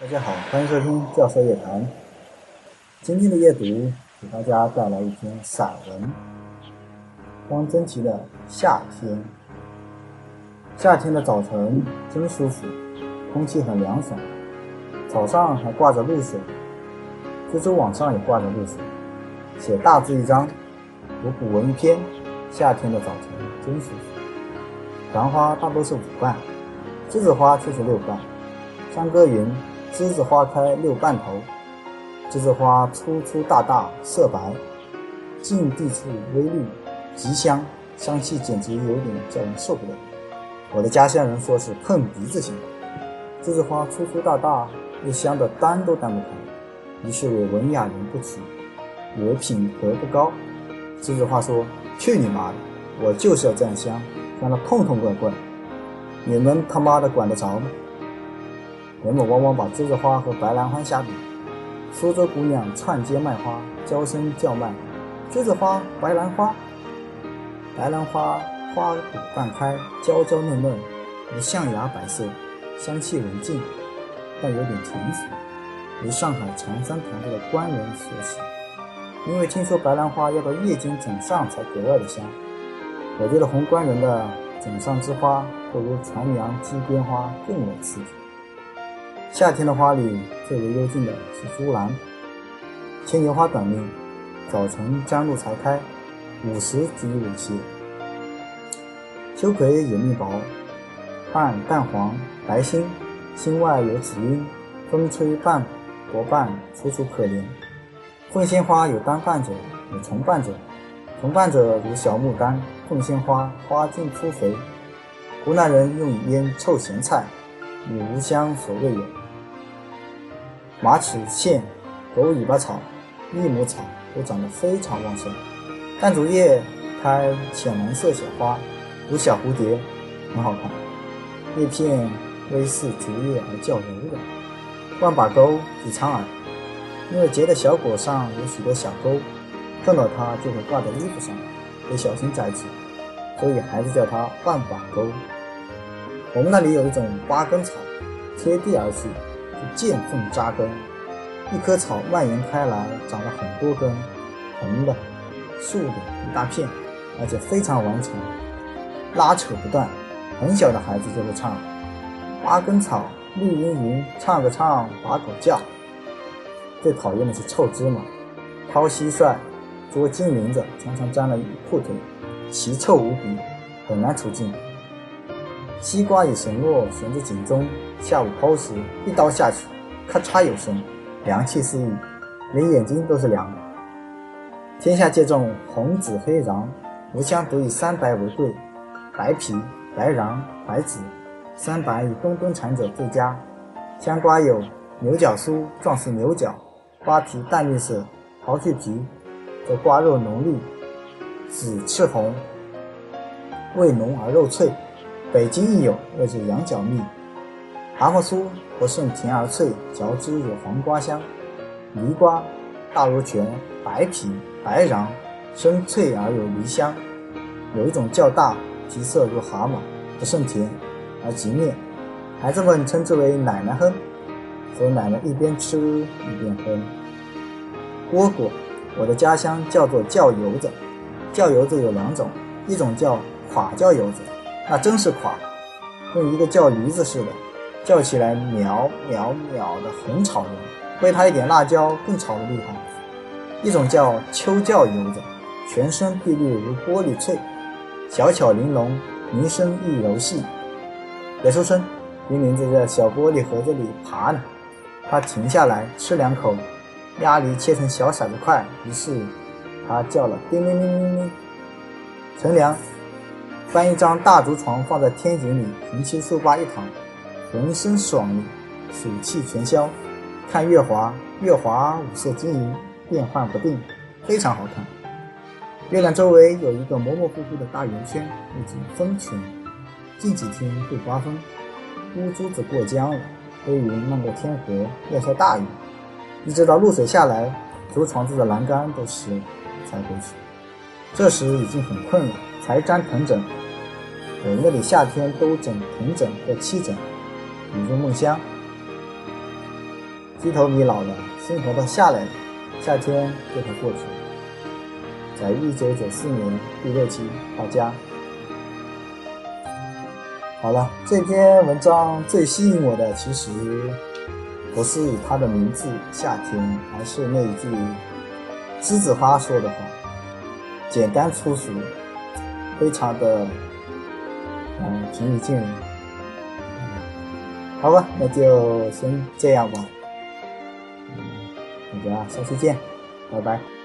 大家好，欢迎收听教授夜谈。今天的阅读给大家带来一篇散文，汪曾祺的《夏天》。夏天的早晨真舒服，空气很凉爽，草上还挂着露水，蜘蛛网上也挂着露水。写大字一张，读古文一篇。夏天的早晨真舒服。繁花大多是五瓣，栀子花却是六瓣。山歌云。栀子花开六瓣头，栀子花粗粗大大，色白，近地处微绿，极香，香气简直有点叫人受不了。我的家乡人说是碰鼻子型。栀子花粗粗大大，又香的单都单不开，于是我文雅人不娶，我品格不高。栀子花说：“去你妈的！我就是要这样香，香的痛痛快快，你们他妈的管得着吗？”人们往往把栀子花和白兰花相比，苏州姑娘串街卖花，娇声叫卖：“栀子花，白兰花。”白兰花花朵半开，娇娇嫩嫩，如象牙白色，香气文静，但有点成熟，为上海长三堂子的官人所喜。因为听说白兰花要到夜间枕上才格外的香，我觉得红官人的枕上之花不如传娘鸡边花更为刺激。夏天的花里最为幽静的是朱兰，牵牛花短命，早晨将露才开，午时即萎谢。秋葵也命薄，瓣淡黄，白心，心外有紫晕，风吹半薄瓣，楚楚可怜。凤仙花有单瓣者，有重瓣者，重瓣者如小牡丹。凤仙花花茎粗肥，湖南人用以腌臭咸菜，与吴香所未有。马齿苋、狗尾巴草、益母草都长得非常旺盛。淡竹叶开浅蓝色小花，如小蝴蝶，很好看。叶片微似竹叶而较柔软。万把钩比苍耳，因为结的小果上有许多小钩，碰到它就会挂在衣服上，得小心摘取，所以孩子叫它万把钩。我们那里有一种八根草，贴地而去。见缝扎根，一棵草蔓延开来，长了很多根，横的、竖的，一大片，而且非常顽强，拉扯不断。很小的孩子就会唱：八根草，绿茵茵，唱个唱，把口叫。最讨厌的是臭芝麻，掏蟋蟀，捉金铃子，常常沾了裤腿，奇臭无比，很难除净。西瓜以绳络悬在井中，下午剖时，一刀下去，咔嚓有声，凉气四溢，连眼睛都是凉的。天下皆种红紫黑瓤，吾乡独以三白为贵，白皮、白瓤、白籽，三白以东东产者最佳。香瓜有牛角酥，状似牛角，瓜皮淡绿色，刨去皮，则瓜肉浓绿，紫赤红，味浓而肉脆。北京亦有，谓之羊角蜜。蛤蟆酥不甚甜而脆，嚼之有黄瓜香。梨瓜大如拳，白皮白瓤，深脆而有梨香。有一种较大，皮色如蛤蟆，不甚甜，而极面。孩子们称之为奶奶哼，说奶奶一边吃一边哼。蝈蝈，我的家乡叫做叫油子。叫油子有两种，一种叫垮叫油子。那真是垮，跟一个叫驴子似的，叫起来喵喵喵的，很吵人。喂它一点辣椒，更吵得厉害。一种叫秋叫油子，全身碧绿如玻璃翠，小巧玲珑，鸣声亦柔细。别出声，冰凌子在小玻璃盒子里爬呢。它停下来吃两口，鸭梨切成小骰子块，于是它叫了叮铃铃铃铃。乘凉。搬一张大竹床放在天井里，横七竖八一躺，浑身爽利，暑气全消。看月华，月华五色晶莹，变幻不定，非常好看。月亮周围有一个模模糊糊的大圆圈，那是风圈。近几天会刮风，乌珠子过江了，黑云漫过天河，要下大雨。一直到露水下来，竹床子的栏杆都湿了，才回去。这时已经很困了。才粘藤枕，我那里夏天都枕藤枕或七枕，比如梦乡。鸡头米老了，生活都下来了，夏天就会过去。在一九九四年第六期到家。好了，这篇文章最吸引我的其实不是它的名字“夏天”，而是那一句栀子花说的话，简单粗俗，非常的嗯平易近人。好吧，那就先这样吧。大家下次见，拜拜。